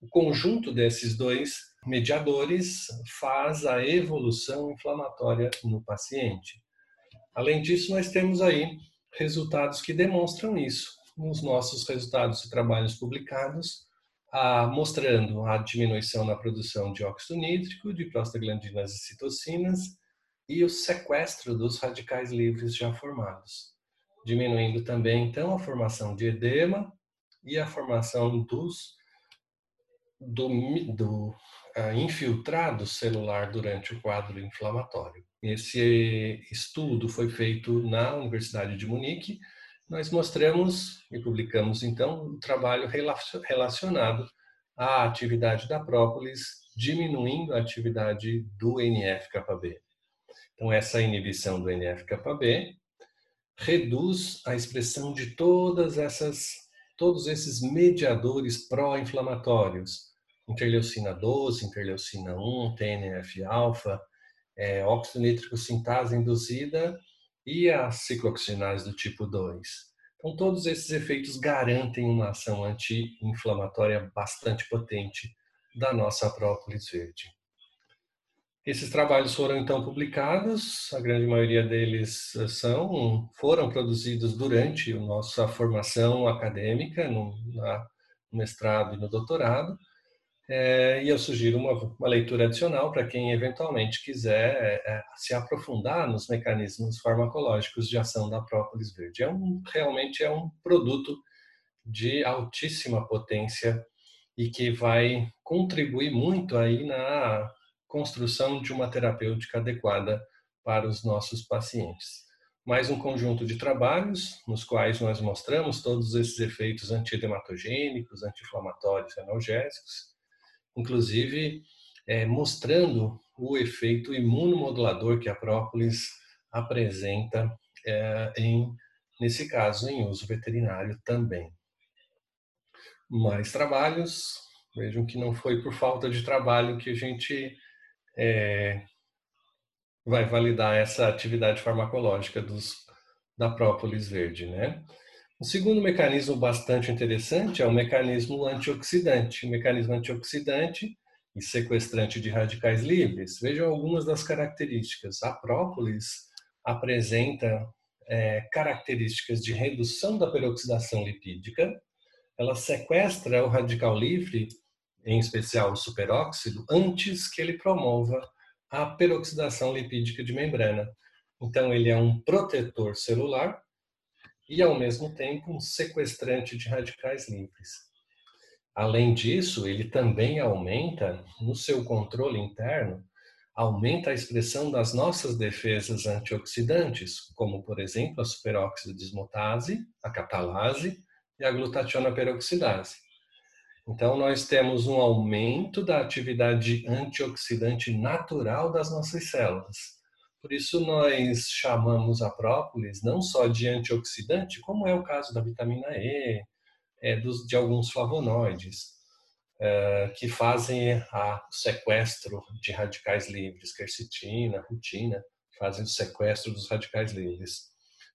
O conjunto desses dois mediadores faz a evolução inflamatória no paciente. Além disso, nós temos aí resultados que demonstram isso. Nos nossos resultados de trabalhos publicados, a, mostrando a diminuição na produção de óxido nítrico, de prostaglandinas e citocinas e o sequestro dos radicais livres já formados, diminuindo também então a formação de edema e a formação dos do, do uh, infiltrado celular durante o quadro inflamatório. Esse estudo foi feito na Universidade de Munique. Nós mostramos e publicamos então o um trabalho relacionado à atividade da própolis, diminuindo a atividade do NF-κB. Então essa inibição do NF-κB reduz a expressão de todas essas todos esses mediadores pró-inflamatórios, interleucina 12, interleucina 1, TNF-alfa, é, óxido nítrico sintase induzida e as ciclooxigenase do tipo 2. Então, todos esses efeitos garantem uma ação anti-inflamatória bastante potente da nossa própolis verde. Esses trabalhos foram então publicados, a grande maioria deles são foram produzidos durante a nossa formação acadêmica, no, na, no mestrado e no doutorado, é, e eu sugiro uma, uma leitura adicional para quem eventualmente quiser é, se aprofundar nos mecanismos farmacológicos de ação da própolis verde. É um, realmente é um produto de altíssima potência e que vai contribuir muito aí na construção de uma terapêutica adequada para os nossos pacientes. Mais um conjunto de trabalhos nos quais nós mostramos todos esses efeitos antidematogênicos, anti-inflamatórios analgésicos inclusive é, mostrando o efeito imunomodulador que a própolis apresenta é, em, nesse caso, em uso veterinário também. Mais trabalhos, vejam que não foi por falta de trabalho que a gente é, vai validar essa atividade farmacológica dos, da própolis verde, né? O segundo mecanismo bastante interessante é o mecanismo antioxidante. O mecanismo antioxidante e sequestrante de radicais livres. Vejam algumas das características. A própolis apresenta é, características de redução da peroxidação lipídica, ela sequestra o radical livre, em especial o superóxido, antes que ele promova a peroxidação lipídica de membrana. Então, ele é um protetor celular e, ao mesmo tempo, um sequestrante de radicais livres. Além disso, ele também aumenta, no seu controle interno, aumenta a expressão das nossas defesas antioxidantes, como, por exemplo, a superóxido dismutase, a catalase e a glutationa peroxidase. Então, nós temos um aumento da atividade antioxidante natural das nossas células. Por isso, nós chamamos a própolis não só de antioxidante, como é o caso da vitamina E, é, dos, de alguns flavonoides, é, que fazem o sequestro de radicais livres, quercetina, rutina, fazem o sequestro dos radicais livres.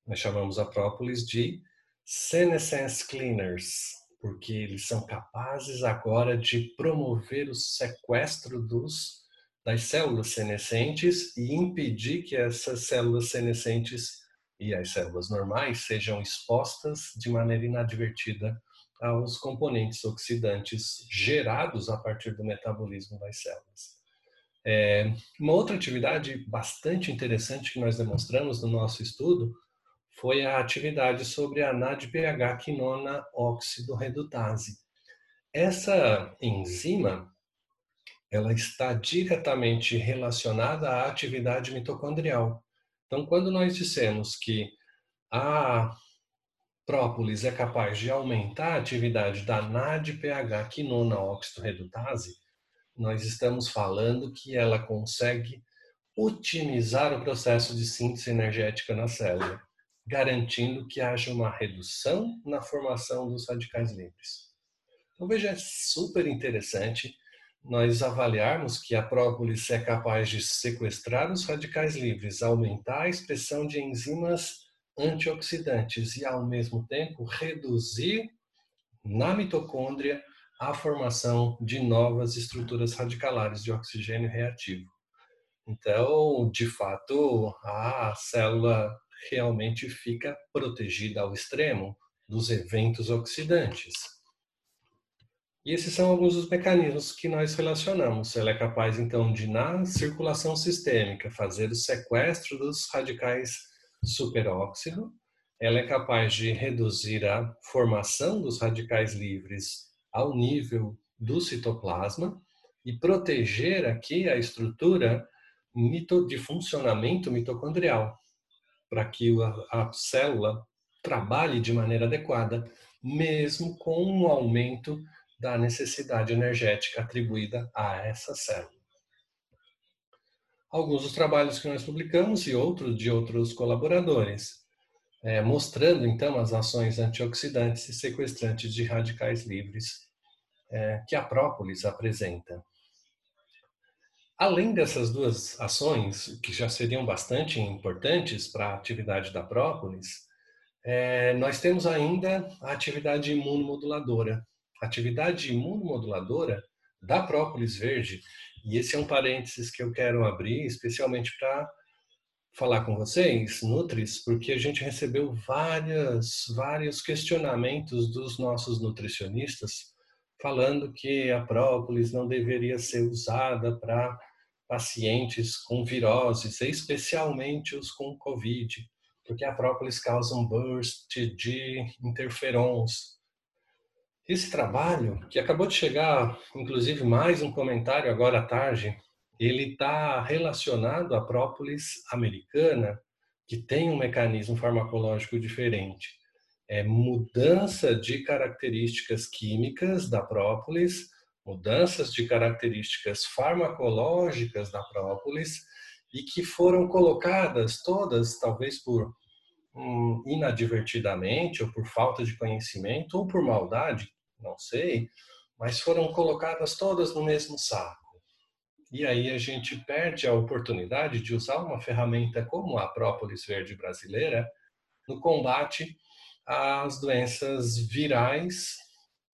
Nós chamamos a própolis de senescence cleaners, porque eles são capazes agora de promover o sequestro dos das células senescentes e impedir que essas células senescentes e as células normais sejam expostas de maneira inadvertida aos componentes oxidantes gerados a partir do metabolismo das células. É, uma outra atividade bastante interessante que nós demonstramos no nosso estudo foi a atividade sobre a NADPH quinona óxido redutase. Essa enzima ela está diretamente relacionada à atividade mitocondrial. Então, quando nós dissemos que a própolis é capaz de aumentar a atividade da NADPH quinona óxido redutase, nós estamos falando que ela consegue otimizar o processo de síntese energética na célula, garantindo que haja uma redução na formação dos radicais livres. Então veja, é super interessante nós avaliarmos que a própolis é capaz de sequestrar os radicais livres, aumentar a expressão de enzimas antioxidantes e, ao mesmo tempo, reduzir na mitocôndria a formação de novas estruturas radicalares de oxigênio reativo. Então, de fato, a célula realmente fica protegida ao extremo dos eventos oxidantes. E esses são alguns dos mecanismos que nós relacionamos. Ela é capaz, então, de, na circulação sistêmica, fazer o sequestro dos radicais superóxido, ela é capaz de reduzir a formação dos radicais livres ao nível do citoplasma e proteger aqui a estrutura de funcionamento mitocondrial, para que a célula trabalhe de maneira adequada, mesmo com um aumento da necessidade energética atribuída a essa célula alguns dos trabalhos que nós publicamos e outros de outros colaboradores, é, mostrando então as ações antioxidantes e sequestrantes de radicais livres é, que a própolis apresenta. Além dessas duas ações, que já seriam bastante importantes para a atividade da própolis, é, nós temos ainda a atividade imunomoduladora. Atividade imunomoduladora da própolis verde. E esse é um parênteses que eu quero abrir, especialmente para falar com vocês, Nutris, porque a gente recebeu várias, vários questionamentos dos nossos nutricionistas falando que a própolis não deveria ser usada para pacientes com viroses, especialmente os com Covid, porque a própolis causa um burst de interferons, esse trabalho, que acabou de chegar, inclusive mais um comentário agora à tarde, ele está relacionado à própolis americana, que tem um mecanismo farmacológico diferente. É mudança de características químicas da própolis, mudanças de características farmacológicas da própolis, e que foram colocadas todas, talvez por inadvertidamente, ou por falta de conhecimento, ou por maldade, não sei, mas foram colocadas todas no mesmo saco. e aí a gente perde a oportunidade de usar uma ferramenta como a própolis verde brasileira no combate às doenças virais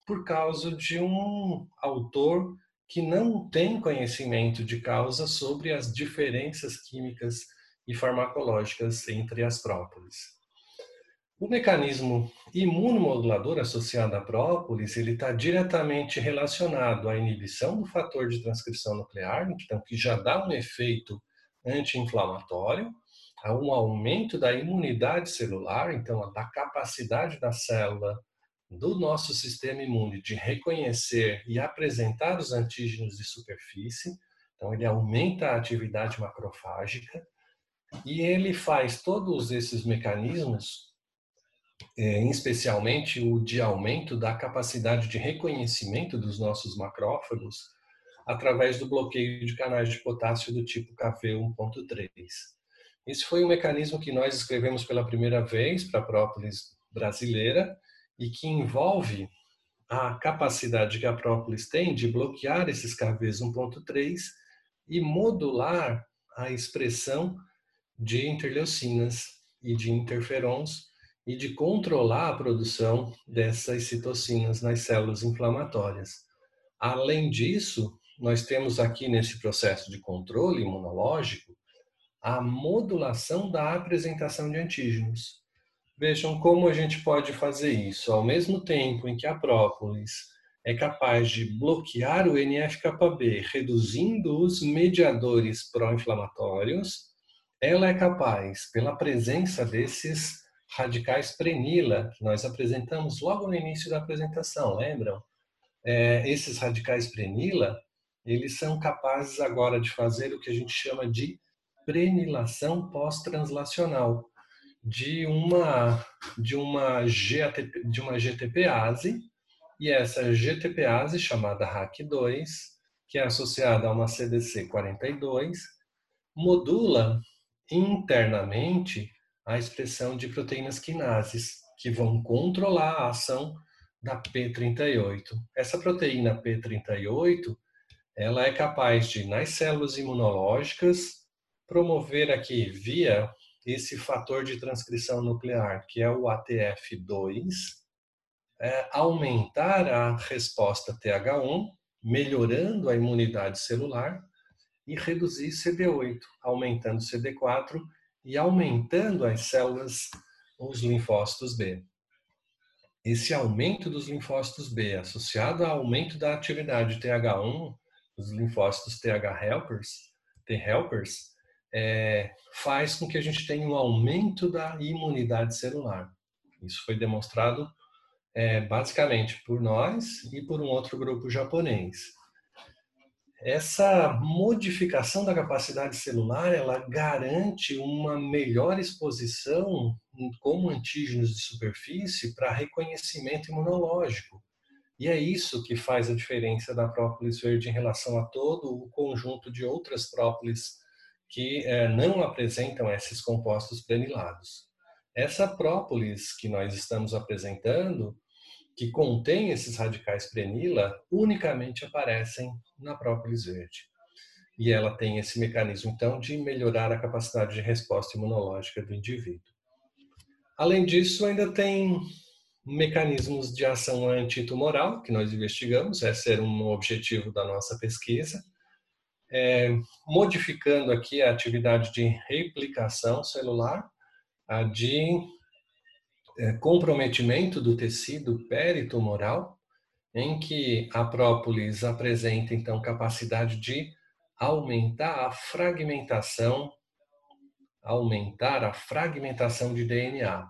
por causa de um autor que não tem conhecimento de causa sobre as diferenças químicas e farmacológicas entre as própolis. O mecanismo imunomodulador associado à própolis, ele está diretamente relacionado à inibição do fator de transcrição nuclear, então que já dá um efeito anti-inflamatório, a um aumento da imunidade celular, então da capacidade da célula do nosso sistema imune de reconhecer e apresentar os antígenos de superfície, então ele aumenta a atividade macrofágica e ele faz todos esses mecanismos é, especialmente o de aumento da capacidade de reconhecimento dos nossos macrófagos através do bloqueio de canais de potássio do tipo KV1.3. Esse foi um mecanismo que nós escrevemos pela primeira vez para a própolis brasileira e que envolve a capacidade que a própolis tem de bloquear esses KVs 1.3 e modular a expressão de interleucinas e de interferons e de controlar a produção dessas citocinas nas células inflamatórias. Além disso, nós temos aqui nesse processo de controle imunológico a modulação da apresentação de antígenos. Vejam como a gente pode fazer isso. Ao mesmo tempo em que a própolis é capaz de bloquear o NF-κB, reduzindo os mediadores pró-inflamatórios, ela é capaz, pela presença desses radicais prenila, que nós apresentamos logo no início da apresentação, lembram? É, esses radicais prenila, eles são capazes agora de fazer o que a gente chama de prenilação pós-translacional de uma de uma GATP, de uma GTPase e essa GTPase chamada RAC2, que é associada a uma CDC 42, modula internamente a expressão de proteínas quinases, que vão controlar a ação da P38. Essa proteína P38, ela é capaz de, nas células imunológicas, promover aqui, via esse fator de transcrição nuclear, que é o ATF2, é, aumentar a resposta TH1, melhorando a imunidade celular, e reduzir CD8, aumentando CD4 e aumentando as células, os linfócitos B. Esse aumento dos linfócitos B, associado ao aumento da atividade TH1, os linfócitos TH helpers, T helpers, é, faz com que a gente tenha um aumento da imunidade celular. Isso foi demonstrado é, basicamente por nós e por um outro grupo japonês essa modificação da capacidade celular ela garante uma melhor exposição como antígenos de superfície para reconhecimento imunológico. E é isso que faz a diferença da própolis verde em relação a todo o conjunto de outras própolis que é, não apresentam esses compostos plenilados. Essa própolis que nós estamos apresentando, que contém esses radicais prenila unicamente aparecem na própolis verde. E ela tem esse mecanismo, então, de melhorar a capacidade de resposta imunológica do indivíduo. Além disso, ainda tem mecanismos de ação antitumoral que nós investigamos, esse era um objetivo da nossa pesquisa, é, modificando aqui a atividade de replicação celular, a de é, comprometimento do tecido peritumoral, em que a própolis apresenta então capacidade de aumentar a fragmentação, aumentar a fragmentação de DNA.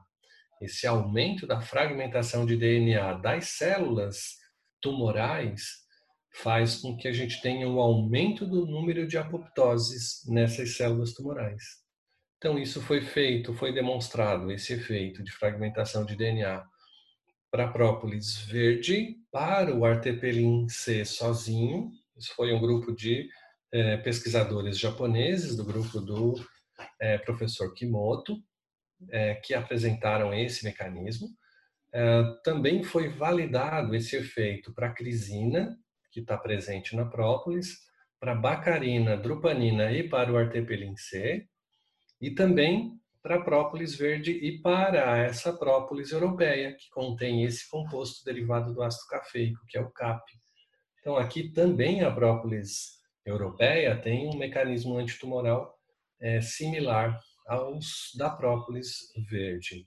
Esse aumento da fragmentação de DNA das células tumorais faz com que a gente tenha um aumento do número de apoptoses nessas células tumorais. Então, isso foi feito, foi demonstrado, esse efeito de fragmentação de DNA para própolis verde, para o artepelin C sozinho. Isso foi um grupo de é, pesquisadores japoneses, do grupo do é, professor Kimoto, é, que apresentaram esse mecanismo. também foi validado esse efeito para a crisina, que está presente na própolis, para a bacarina, drupanina e para o artepelin C, e também para própolis verde e para essa própolis europeia, que contém esse composto derivado do ácido cafeico, que é o CAP. Então, aqui também a própolis europeia tem um mecanismo antitumoral é, similar aos da própolis verde.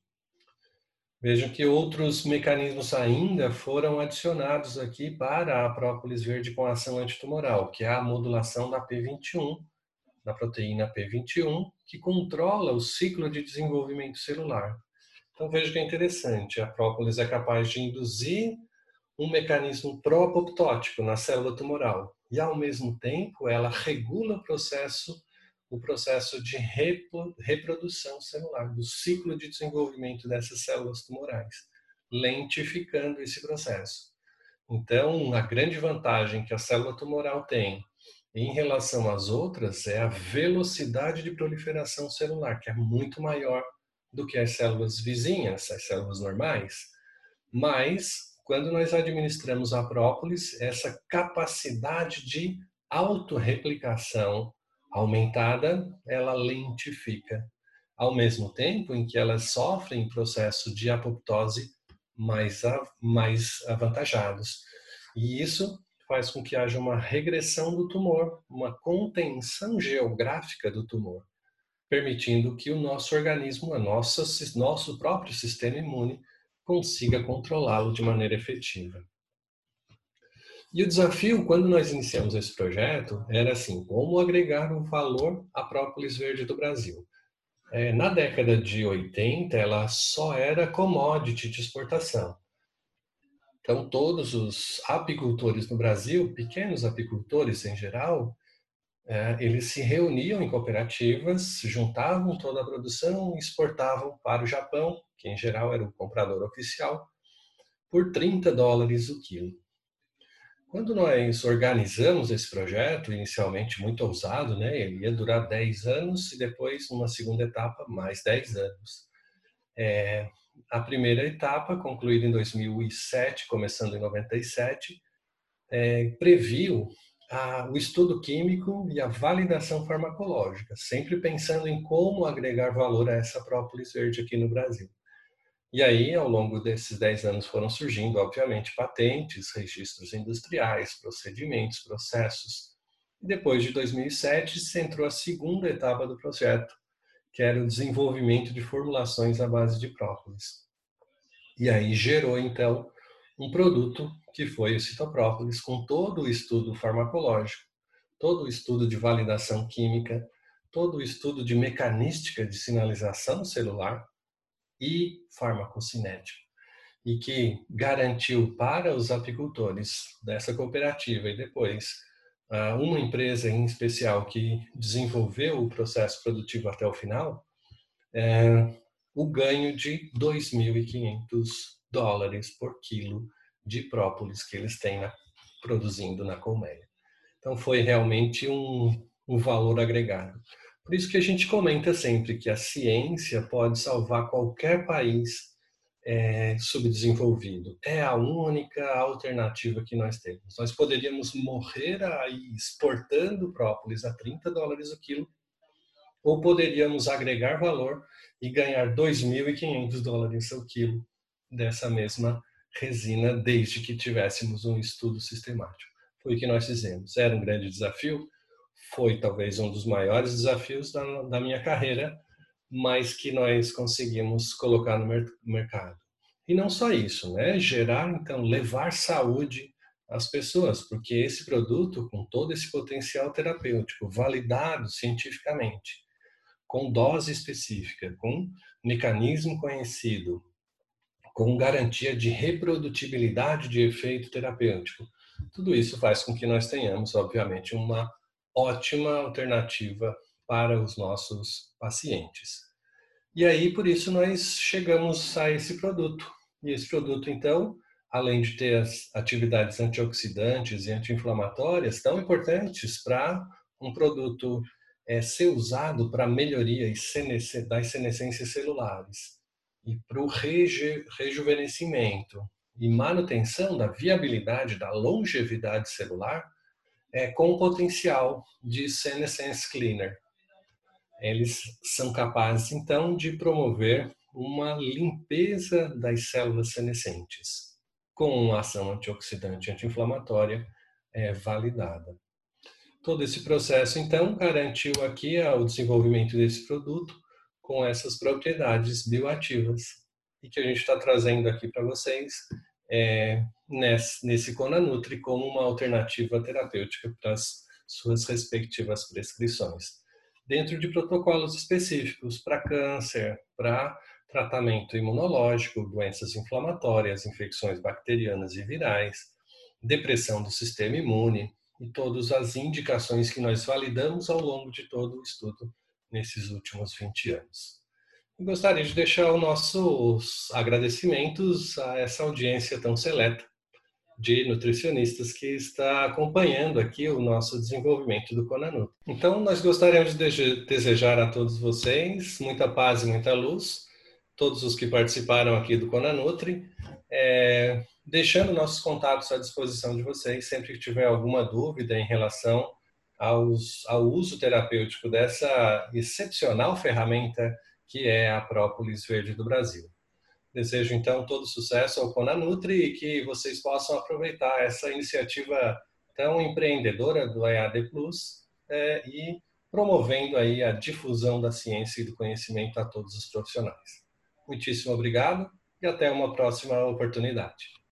Vejam que outros mecanismos ainda foram adicionados aqui para a própolis verde com ação antitumoral, que é a modulação da P21, da proteína P21, que controla o ciclo de desenvolvimento celular. Então veja que é interessante, a própolis é capaz de induzir um mecanismo pró-apoptótico na célula tumoral e ao mesmo tempo ela regula o processo o processo de reprodução celular, do ciclo de desenvolvimento dessas células tumorais, lentificando esse processo. Então, a grande vantagem que a célula tumoral tem em relação às outras é a velocidade de proliferação celular, que é muito maior do que as células vizinhas, as células normais. Mas, quando nós administramos a própolis, essa capacidade de autorreplicação aumentada, ela lentifica, ao mesmo tempo em que elas sofrem processo de apoptose mais, mais avantajados. E isso faz com que haja uma regressão do tumor, uma contenção geográfica do tumor, permitindo que o nosso organismo, o nosso, nosso próprio sistema imune, consiga controlá-lo de maneira efetiva. E o desafio, quando nós iniciamos esse projeto, era assim: como agregar um valor à própolis verde do Brasil? É, na década de 80, ela só era commodity de exportação. Então, todos os apicultores no Brasil, pequenos apicultores em geral, é, eles se reuniam em cooperativas, juntavam toda a produção e exportavam para o Japão, que em geral era o comprador oficial, por 30 dólares o quilo. Quando nós organizamos esse projeto, inicialmente muito ousado, né? ele ia durar 10 anos e depois, numa segunda etapa, mais 10 anos. É, a primeira etapa, concluída em 2007, começando em 97, é, previu a, o estudo químico e a validação farmacológica, sempre pensando em como agregar valor a essa própolis verde aqui no Brasil. E aí, ao longo desses 10 anos, foram surgindo, obviamente, patentes, registros industriais, procedimentos, processos. E depois de 2007, se entrou a segunda etapa do projeto, que era o desenvolvimento de formulações à base de própolis. E aí gerou, então, um produto que foi o citoprópolis, com todo o estudo farmacológico, todo o estudo de validação química, todo o estudo de mecanística de sinalização celular, e farmacocinético, e que garantiu para os apicultores dessa cooperativa e depois uma empresa em especial que desenvolveu o processo produtivo até o final, é, o ganho de 2.500 dólares por quilo de própolis que eles têm na, produzindo na colmeia. Então foi realmente um, um valor agregado. Por isso que a gente comenta sempre que a ciência pode salvar qualquer país é, subdesenvolvido. É a única alternativa que nós temos. Nós poderíamos morrer aí exportando própolis a 30 dólares o quilo, ou poderíamos agregar valor e ganhar 2.500 dólares o quilo dessa mesma resina, desde que tivéssemos um estudo sistemático. Foi o que nós fizemos. Era um grande desafio, foi talvez um dos maiores desafios da, da minha carreira, mas que nós conseguimos colocar no mer mercado. E não só isso, né? Gerar, então, levar saúde às pessoas, porque esse produto, com todo esse potencial terapêutico, validado cientificamente, com dose específica, com mecanismo conhecido, com garantia de reprodutibilidade de efeito terapêutico, tudo isso faz com que nós tenhamos, obviamente, uma ótima alternativa para os nossos pacientes. E aí, por isso, nós chegamos a esse produto. E esse produto, então, além de ter as atividades antioxidantes e anti-inflamatórias tão importantes para um produto é, ser usado para melhoria das senescências celulares e para o reju rejuvenescimento e manutenção da viabilidade da longevidade celular, é, com potencial de senescence cleaner. Eles são capazes, então, de promover uma limpeza das células senescentes com uma ação antioxidante anti-inflamatória é, validada. Todo esse processo, então, garantiu aqui o desenvolvimento desse produto com essas propriedades bioativas e que a gente está trazendo aqui para vocês é, nesse, nesse Conanutri como uma alternativa terapêutica para as suas respectivas prescrições. Dentro de protocolos específicos para câncer, para tratamento imunológico, doenças inflamatórias, infecções bacterianas e virais, depressão do sistema imune e todas as indicações que nós validamos ao longo de todo o estudo nesses últimos 20 anos. Gostaria de deixar os nossos agradecimentos a essa audiência tão seleta de nutricionistas que está acompanhando aqui o nosso desenvolvimento do Conanu. Então, nós gostaríamos de desejar a todos vocês muita paz e muita luz todos os que participaram aqui do Conanutri, é, deixando nossos contatos à disposição de vocês sempre que tiver alguma dúvida em relação aos, ao uso terapêutico dessa excepcional ferramenta que é a própolis verde do Brasil. Desejo então todo sucesso ao Conanutri e que vocês possam aproveitar essa iniciativa tão empreendedora do EAD Plus é, e promovendo aí a difusão da ciência e do conhecimento a todos os profissionais. Muitíssimo obrigado e até uma próxima oportunidade.